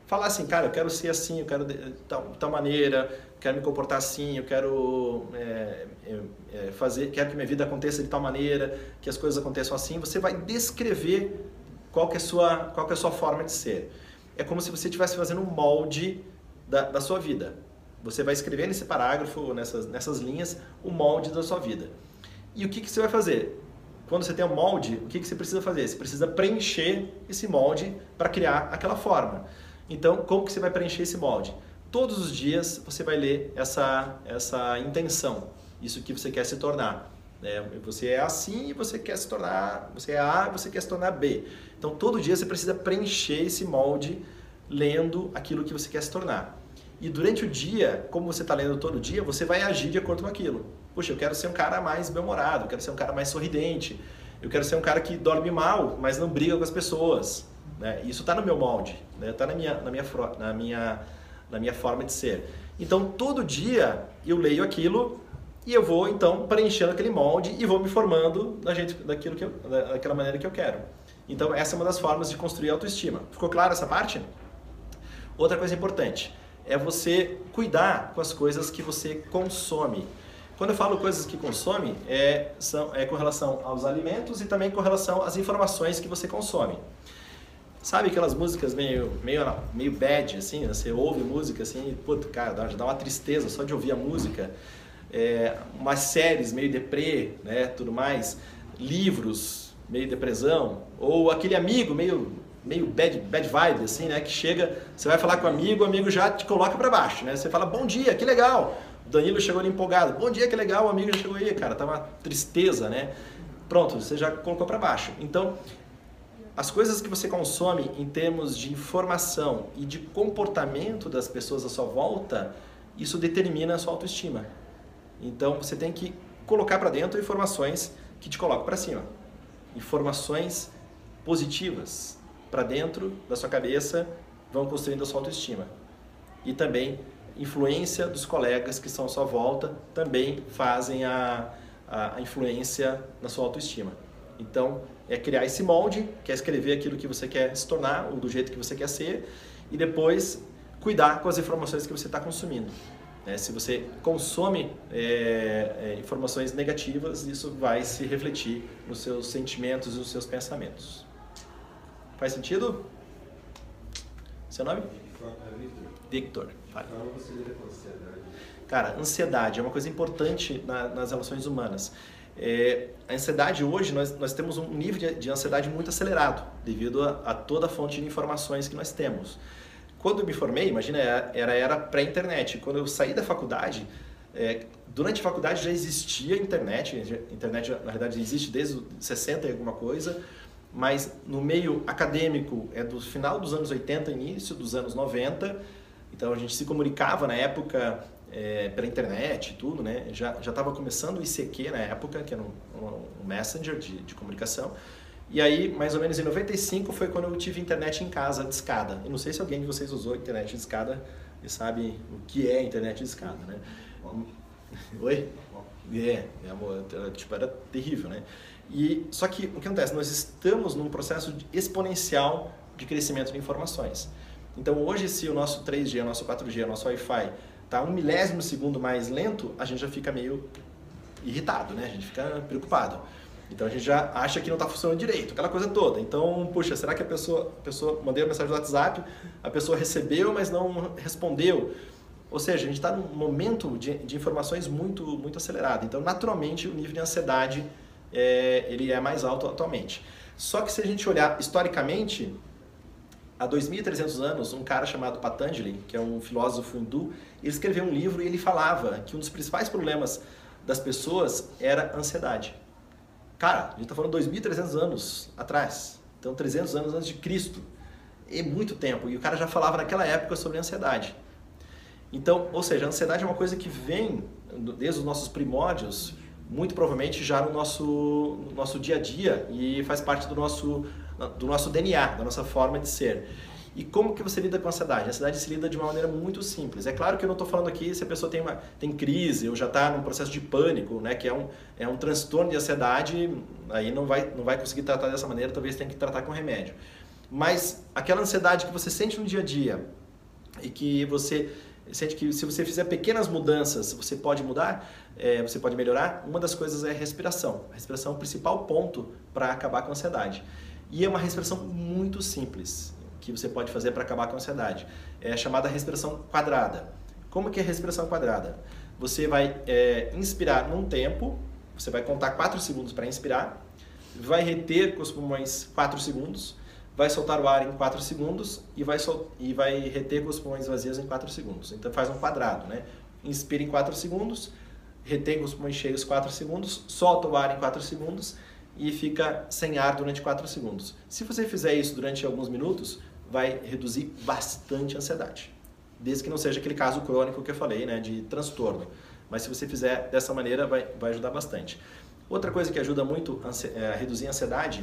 falar assim, cara, eu quero ser assim, eu quero de tal, tal maneira, quero me comportar assim, eu quero é, é, é, fazer, quero que minha vida aconteça de tal maneira, que as coisas aconteçam assim. Você vai descrever qual que é a sua, qual que é a sua forma de ser. É como se você estivesse fazendo um molde da, da sua vida. Você vai escrever nesse parágrafo, nessas, nessas linhas, o molde da sua vida. E o que, que você vai fazer? Quando você tem o molde, o que, que você precisa fazer? Você precisa preencher esse molde para criar aquela forma. Então, como que você vai preencher esse molde? Todos os dias você vai ler essa, essa intenção, isso que você quer se tornar. né? Você é assim e você quer se tornar, você é A e você quer se tornar B. Então, todo dia você precisa preencher esse molde lendo aquilo que você quer se tornar. E durante o dia, como você está lendo todo dia, você vai agir de acordo com aquilo. Puxa, eu quero ser um cara mais bem-humorado, eu quero ser um cara mais sorridente, eu quero ser um cara que dorme mal, mas não briga com as pessoas. Né? Isso está no meu molde, está né? na, minha, na, minha, na, minha, na minha forma de ser. Então, todo dia eu leio aquilo e eu vou, então, preenchendo aquele molde e vou me formando da gente, daquilo que eu, daquela maneira que eu quero. Então, essa é uma das formas de construir autoestima. Ficou claro essa parte? Outra coisa importante é você cuidar com as coisas que você consome. Quando eu falo coisas que consome, é, são, é com relação aos alimentos e também com relação às informações que você consome. Sabe aquelas músicas meio, meio, meio bad, assim? né? Você ouve música assim, puto, cara, dá, uma tristeza só de ouvir a música. É, umas séries meio deprê, né, tudo mais. Livros, meio depressão. Ou aquele amigo meio, meio bad, bad vibe, assim, né? Que chega, você vai falar com o amigo, o amigo já te coloca para baixo, né? Você fala, bom dia, que legal. O Danilo chegou ali empolgado. Bom dia, que legal, o amigo já chegou aí, cara, tá uma tristeza, né? Pronto, você já colocou para baixo. Então, as coisas que você consome em termos de informação e de comportamento das pessoas à sua volta, isso determina a sua autoestima. Então você tem que colocar para dentro informações que te colocam para cima. Informações positivas para dentro da sua cabeça vão construindo a sua autoestima. E também influência dos colegas que estão à sua volta também fazem a, a, a influência na sua autoestima. Então, é criar esse molde, que é escrever aquilo que você quer se tornar, ou do jeito que você quer ser, e depois cuidar com as informações que você está consumindo. É, se você consome é, é, informações negativas, isso vai se refletir nos seus sentimentos e nos seus pensamentos. Faz sentido? Seu nome? Victor. Fale. Cara, ansiedade é uma coisa importante na, nas relações humanas. É, a ansiedade hoje, nós, nós temos um nível de, de ansiedade muito acelerado, devido a, a, toda a fonte de informações que nós temos. Quando eu me formei, imagina, era era pré-internet. Quando eu saí da faculdade, É, durante a faculdade já existia internet, a internet na verdade existe desde 60 e alguma coisa, mas no meio acadêmico é do final dos anos 80, início dos anos 90, então a gente se comunicava na época é, pela internet e tudo, né? Já estava começando o ICQ na época, que era um, um, um messenger de, de comunicação, e aí, mais ou menos em 95 foi quando eu tive internet em casa de escada. E não sei se alguém de vocês usou internet de escada e sabe o que é internet de escada, né? Oi? É, é, tipo, era terrível, né? E, só que o que acontece? Nós estamos num processo exponencial de crescimento de informações. Então hoje, se o nosso 3G, o nosso 4G, o nosso Wi-Fi está um milésimo segundo mais lento, a gente já fica meio irritado, né? A gente fica preocupado. Então a gente já acha que não está funcionando direito, aquela coisa toda. Então, puxa, será que a pessoa, a pessoa mandei uma mensagem no WhatsApp, a pessoa recebeu, mas não respondeu? Ou seja, a gente está num momento de, de, informações muito, muito acelerado. Então, naturalmente, o nível de ansiedade é, ele é mais alto atualmente. Só que se a gente olhar historicamente, há 2.300 anos, um cara chamado Patanjali, que é um filósofo hindu, ele escreveu um livro e ele falava que um dos principais problemas das pessoas era a ansiedade. Cara, a gente está falando 2.300 anos atrás, então 300 anos antes de Cristo. É muito tempo. E o cara já falava naquela época sobre ansiedade. Então, ou seja, a ansiedade é uma coisa que vem desde os nossos primórdios, muito provavelmente já no nosso, no nosso dia a dia e faz parte do nosso, do nosso DNA, da nossa forma de ser. E como que você lida com a ansiedade? A ansiedade se lida de uma maneira muito simples. É claro que eu não estou falando aqui se a pessoa tem, uma, tem crise ou já está num processo de pânico, né, que é um, é um transtorno de ansiedade, aí não vai, não vai conseguir tratar dessa maneira, talvez tenha que tratar com remédio. Mas aquela ansiedade que você sente no dia a dia e que você sente que se você fizer pequenas mudanças, você pode mudar, é, você pode melhorar, uma das coisas é respiração. A respiração é o principal ponto para acabar com a ansiedade. E é uma respiração muito simples que você pode fazer para acabar com a ansiedade. É chamada respiração quadrada. Como que é a respiração quadrada? Você vai é, inspirar num tempo, você vai contar 4 segundos para inspirar, vai reter com os pulmões 4 segundos, vai soltar o ar em 4 segundos e vai, sol e vai reter com os pulmões vazios em 4 segundos. Então faz um quadrado, né? Inspira em 4 segundos, retém com os pulmões cheios 4 segundos, solta o ar em 4 segundos e fica sem ar durante 4 segundos. Se você fizer isso durante alguns minutos, vai reduzir bastante a ansiedade. Desde que não seja aquele caso crônico que eu falei, né, de transtorno. Mas se você fizer dessa maneira, vai, vai ajudar bastante. Outra coisa que ajuda muito a, é, reduzir a ansiedade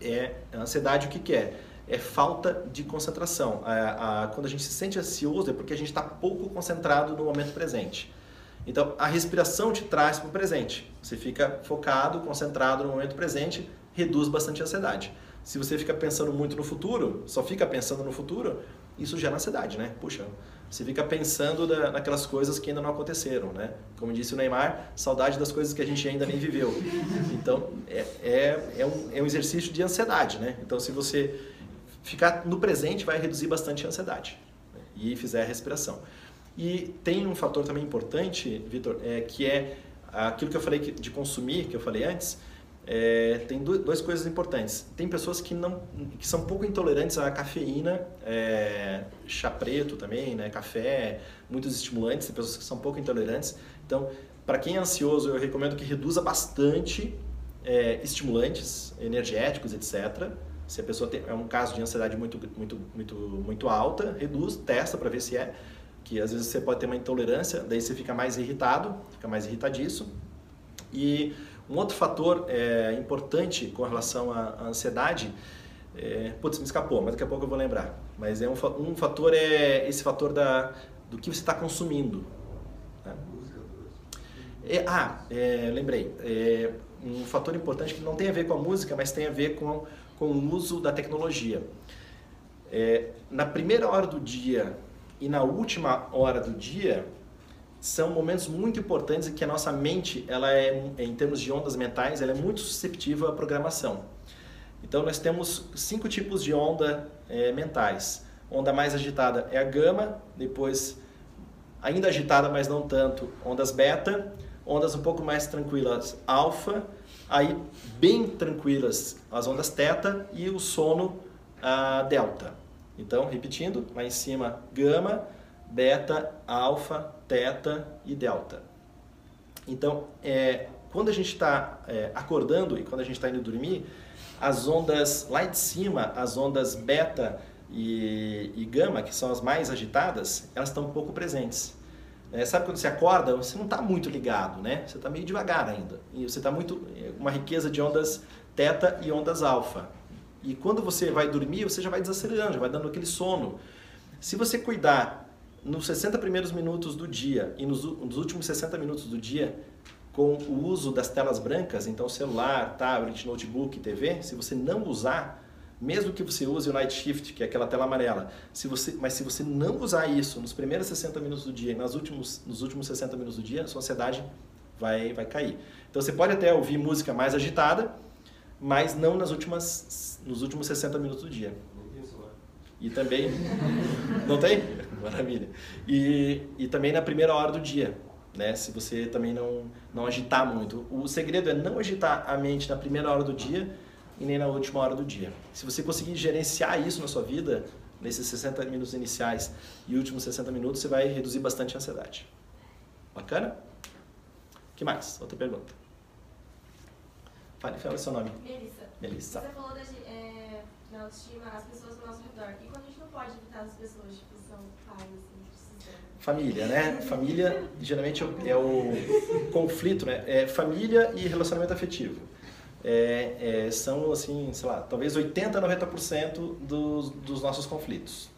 é a ansiedade o que, que é? É falta de concentração. A, a, quando a gente se sente ansioso é porque a gente está pouco concentrado no momento presente. Então, a respiração te traz para o presente. Você fica focado, concentrado no momento presente, reduz bastante a ansiedade. Se você fica pensando muito no futuro, só fica pensando no futuro, isso gera ansiedade, né? Puxa, você fica pensando da, naquelas coisas que ainda não aconteceram, né? Como disse o Neymar, saudade das coisas que a gente ainda nem viveu. Então, é, é, é, um, é um exercício de ansiedade, né? Então, se você ficar no presente, vai reduzir bastante a ansiedade né? e fizer a respiração. E tem um fator também importante, Vitor, é, que é aquilo que eu falei de consumir, que eu falei antes, é, tem duas coisas importantes. Tem pessoas que não que são pouco intolerantes à cafeína, é, chá preto também, né, café, muitos estimulantes. Tem pessoas que são pouco intolerantes. Então, para quem é ansioso, eu recomendo que reduza bastante é, estimulantes energéticos, etc. Se a pessoa tem é um caso de ansiedade muito muito muito muito alta, reduz, testa para ver se é que às vezes você pode ter uma intolerância, daí você fica mais irritado, fica mais irritadiço. E um outro fator é, importante com relação à, ansiedade, é, putz, me escapou, mas daqui a pouco eu vou lembrar. Mas é um, um fator é esse fator da, do que você está consumindo. Né? É, ah, é, lembrei. É, um fator importante que não tem a ver com a música, mas tem a ver com, com o uso da tecnologia. É, na primeira hora do dia e na última hora do dia, são momentos muito importantes em que a nossa mente, ela é, em termos de ondas mentais, ela é muito susceptível à programação. Então nós temos cinco tipos de onda é, mentais. Onda mais agitada é a gama, depois ainda agitada, mas não tanto, ondas beta, ondas um pouco mais tranquilas, alfa, aí bem tranquilas as ondas teta e o sono a delta. Então, repetindo, lá em cima gama, beta, alfa, teta e delta. Então, é, quando a gente está é, acordando e quando a gente está indo dormir, as ondas lá de cima, as ondas beta e, e gama, que são as mais agitadas, elas estão pouco presentes. É, sabe quando você acorda, você não está muito ligado, né? Você está meio devagar ainda. E você está muito é, uma riqueza de ondas teta e ondas alfa. E quando você vai dormir, você já vai desacelerando, já vai dando aquele sono. Se você cuidar nos 60 primeiros minutos do dia e nos, nos últimos 60 minutos do dia com o uso das telas brancas, então celular, tablet, notebook, TV, se você não usar, mesmo que você use o night shift, que é aquela tela amarela, se você, mas se você não usar isso nos primeiros 60 minutos do dia e nos últimos, nos últimos 60 minutos do dia, a sua ansiedade vai, vai cair. Então você pode até ouvir música mais agitada, mas não nas últimas, nos últimos 60 minutos do dia. E também. Não tem? Maravilha. E, e também na primeira hora do dia. Né? Se você também não, não agitar muito. O segredo é não agitar a mente na primeira hora do dia e nem na última hora do dia. Se você conseguir gerenciar isso na sua vida, nesses 60 minutos iniciais e últimos 60 minutos, você vai reduzir bastante a ansiedade. Bacana? O que mais? Outra pergunta. Fale, o seu nome. Melissa. Melissa. Você falou da, é, da autoestima, as pessoas ao nosso redor. E quando a gente não pode evitar as pessoas, tipo, são pais, assim. Família, né? Família geralmente é o, é o conflito, né? É família e relacionamento afetivo. É, é, são, assim, sei lá, talvez 80 a 90% dos, dos nossos conflitos.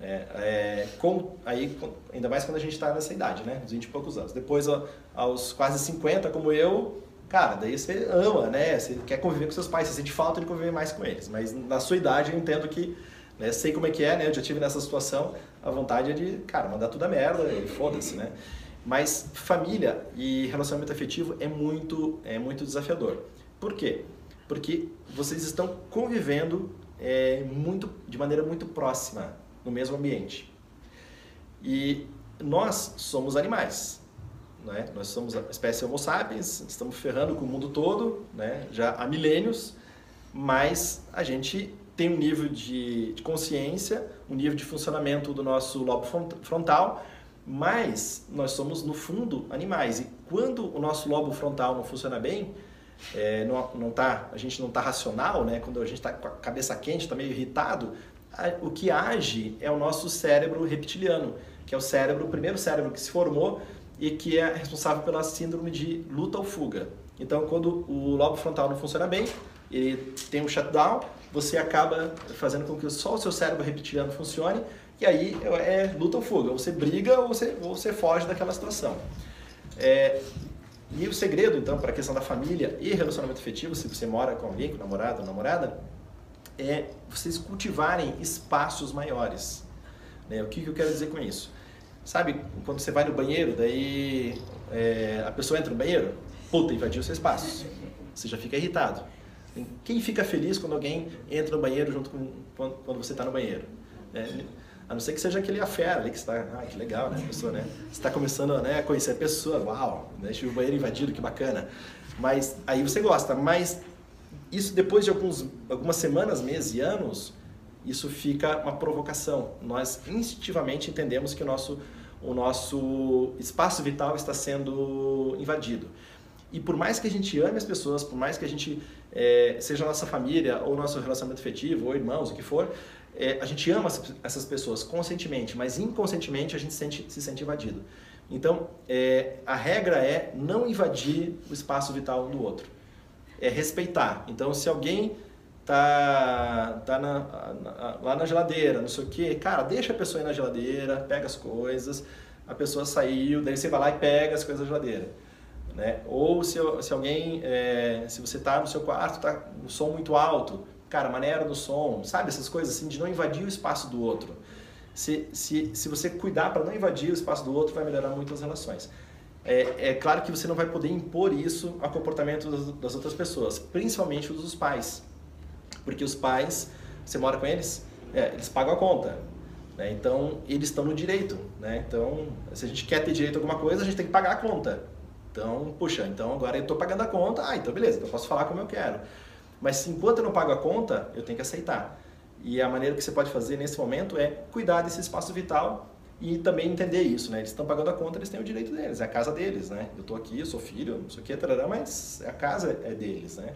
É, é, com, aí, ainda mais quando a gente está nessa idade, né? Uns 20 e poucos anos. Depois, aos quase 50, como eu, cara, daí você ama, né? Você quer conviver com seus pais, você sente falta de conviver mais com eles. Mas na sua idade eu entendo que, né, sei como é que é, né? Eu já tive nessa situação, a vontade é de, cara, mandar tudo a merda e foda-se, né? Mas família e relacionamento afetivo é muito, é muito desafiador. Por quê? Porque vocês estão convivendo é, muito, de maneira muito próxima no mesmo ambiente. E nós somos animais. Né? Nós somos a espécie Homo sapiens, estamos ferrando com o mundo todo, né? já há milênios, mas a gente tem um nível de, de consciência, um nível de funcionamento do nosso lobo frontal, mas nós somos, no fundo, animais. E quando o nosso lobo frontal não funciona bem, é, não, não tá, a gente não está racional, né? quando a gente está com a cabeça quente, está meio irritado, a, o que age é o nosso cérebro reptiliano, que é o cérebro, o primeiro cérebro que se formou e que é responsável pela síndrome de luta ou fuga. Então, quando o lobo frontal não funciona bem, ele tem um shutdown, você acaba fazendo com que só o seu cérebro reptiliano funcione, e aí é luta ou fuga, você briga ou você, ou você foge daquela situação. É, e o segredo, então, para a questão da família e relacionamento afetivo, se você mora com alguém, com namorado ou namorada, é vocês cultivarem espaços maiores. Né? O que, que eu quero dizer com isso? Sabe, quando você vai no banheiro, daí é, a pessoa entra no banheiro, puta, invadiu seu espaço. Você já fica irritado. Quem fica feliz quando alguém entra no banheiro junto com quando, você está no banheiro? É, a não ser que seja aquele affair ali que está, ah, que legal, né, a pessoa, né? Você está começando né, a conhecer a pessoa, uau, deixa o banheiro invadido, que bacana. Mas aí você gosta. Mas isso depois de alguns, algumas semanas, meses e anos, isso fica uma provocação. Nós instintivamente entendemos que o nosso, o nosso espaço vital está sendo invadido. E por mais que a gente ame as pessoas, por mais que a gente é, seja a nossa família, ou nosso relacionamento afetivo, ou irmãos, o que for, é, a gente ama essas pessoas conscientemente, mas inconscientemente a gente sente, se sente invadido. Então, é, a regra é não invadir o espaço vital do outro. É respeitar. Então, se alguém tá, tá na, na, lá na geladeira, não sei o que, cara, deixa a pessoa ir na geladeira, pega as coisas, a pessoa saiu, daí você vai lá e pega as coisas da geladeira. Né? Ou se, se alguém, é, se você tá no seu quarto, tá um som muito alto, cara, maneira do som, sabe? Essas coisas assim, de não invadir o espaço do outro. Se, se, se você cuidar para não invadir o espaço do outro, vai melhorar muito as relações. É, é, claro que você não vai poder impor isso ao comportamento das, das outras pessoas, principalmente os dos pais. Porque os pais, você mora com eles, é, eles pagam a conta. Né? Então, eles estão no direito. Né? Então, se a gente quer ter direito a alguma coisa, a gente tem que pagar a conta. Então, puxa, então agora eu estou pagando a conta, ah, então beleza, então eu posso falar como eu quero. Mas enquanto eu não pago a conta, eu tenho que aceitar. E a maneira que você pode fazer nesse momento é cuidar desse espaço vital e também entender isso, né? Eles estão pagando a conta, eles têm o direito deles, é a casa deles, né? Eu estou aqui, eu sou filho, isso aqui é tarará, mas a casa é deles, né?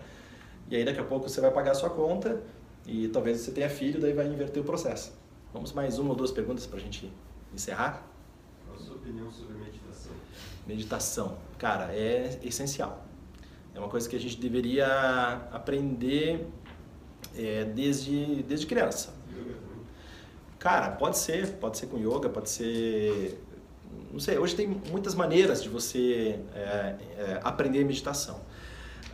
E aí daqui a pouco você vai pagar a sua conta e talvez você tenha filho, daí vai inverter o processo. Vamos mais uma ou duas perguntas para a gente encerrar? Qual a sua opinião sobre meditação? Meditação, cara, é essencial. É uma coisa que a gente deveria aprender é, desde, desde criança. Cara, pode ser, pode ser com yoga, pode ser. Não sei, hoje tem muitas maneiras de você é, é, aprender meditação.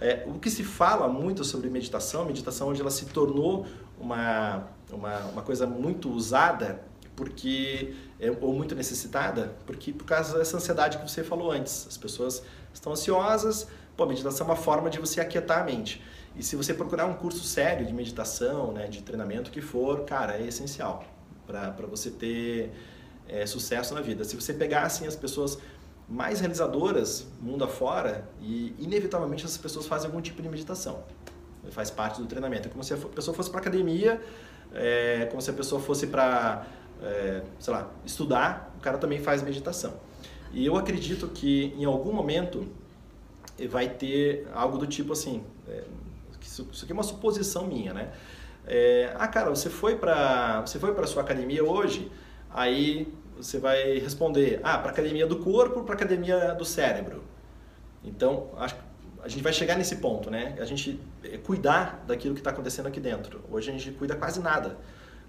É, o que se fala muito sobre meditação, meditação hoje ela se tornou uma, uma, uma coisa muito usada porque é, ou muito necessitada porque por causa dessa ansiedade que você falou antes. As pessoas estão ansiosas, pô, meditação é uma forma de você aquietar a mente. E se você procurar um curso sério de meditação, né, de treinamento que for, cara, é essencial para você ter é, sucesso na vida. Se você pegar assim as pessoas mais realizadoras mundo afora e inevitavelmente essas pessoas fazem algum tipo de meditação. Faz parte do treinamento. É como se a pessoa fosse para academia, é, como se a pessoa fosse para, é, sei lá, estudar, o cara também faz meditação. E eu acredito que em algum momento vai ter algo do tipo assim, é, isso, aqui é uma suposição minha, né? É, ah, cara, você foi para você foi para sua academia hoje, aí você vai responder, ah, para academia do corpo, para academia do cérebro. Então, acho a gente vai chegar nesse ponto, né? A gente é, cuidar daquilo que está acontecendo aqui dentro. Hoje a gente cuida quase nada.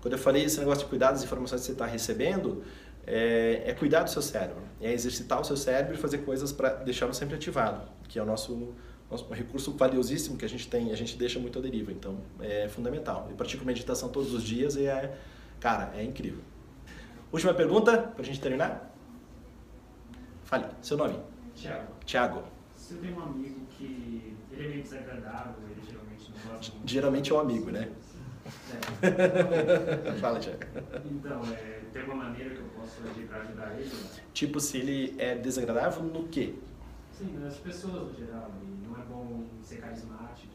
Quando eu falei esse negócio de cuidar das informações que você está recebendo, é, é, cuidar do seu cérebro, é exercitar o seu cérebro e fazer coisas para deixá-lo sempre ativado, que é o nosso, nosso recurso valiosíssimo que a gente tem, a gente deixa muito à deriva, então é fundamental. Eu pratico meditação todos os dias e é, cara, é incrível. Última pergunta para a gente terminar? Fale, seu nome? Tiago, Tiago. você tem um amigo que ele é meio desagradável, ele geralmente não gosta muito. Geralmente é um amigo, né? É. Fala, Tiago. Então, é, tem uma maneira que eu posso agir para ajudar ele? Tipo, se ele é desagradável no quê? Sim, as pessoas no geral, e não é bom ser carismático.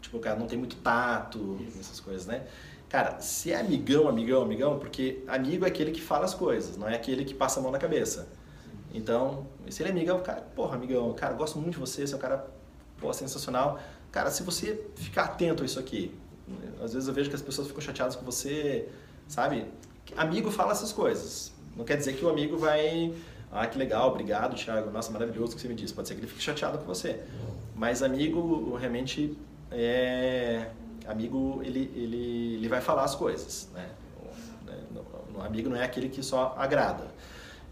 Tipo, o cara não tem muito tato, Isso. essas coisas, né? Cara, se é amigão, amigão, amigão, porque amigo é aquele que fala as coisas, não é aquele que passa a mão na cabeça. Então, se ele é amigão, cara, porra, amigão, cara, gosto muito de você, você é um cara, pô, sensacional. Cara, se você ficar atento a isso aqui, às vezes eu vejo que as pessoas ficam chateadas com você, sabe? Amigo fala essas coisas. Não quer dizer que o amigo vai, ah, que legal, obrigado, Thiago, nossa, maravilhoso que você me disse. Pode ser que ele fique chateado com você. Mas amigo realmente é amigo ele, ele, ele vai falar as coisas, né? O, amigo não é aquele que só agrada.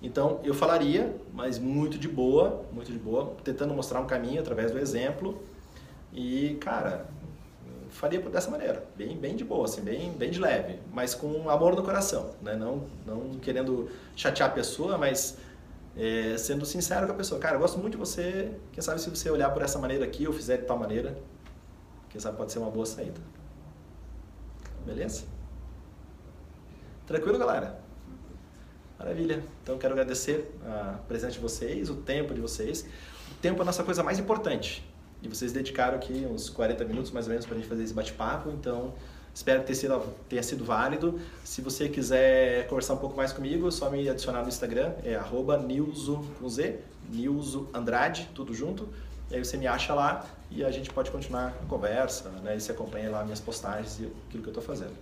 Então eu falaria, mas muito de boa, muito de boa, tentando mostrar um caminho através do exemplo. E cara, faria dessa maneira, bem, bem de boa, assim, bem, bem de leve, mas com amor no coração, né? Não, não querendo chatear a pessoa, mas é, sendo sincero com a pessoa. Cara, eu gosto muito de você. Quem sabe se você olhar por essa maneira aqui ou fizer de tal maneira, quem sabe pode ser uma boa saída. Beleza? Tranquilo, galera? Maravilha. Então quero agradecer a presença de vocês, o tempo de vocês. O tempo é a nossa coisa mais importante. E vocês dedicaram aqui uns 40 minutos mais ou menos para a gente fazer esse bate-papo. Então espero que tenha sido, sido válido. Se você quiser conversar um pouco mais comigo, é só me adicionar no Instagram, é arroba Nilzo com Z, Nilzo Andrade, tudo junto. Aí você me acha lá e a gente pode continuar a conversa, né? E você acompanha lá minhas postagens e aquilo que eu estou fazendo.